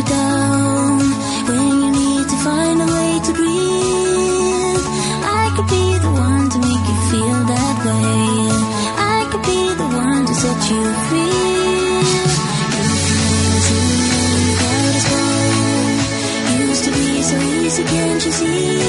when you need to find a way to breathe, I could be the one to make you feel that way. I could be the one to set you free. Used to be so easy, can't you see?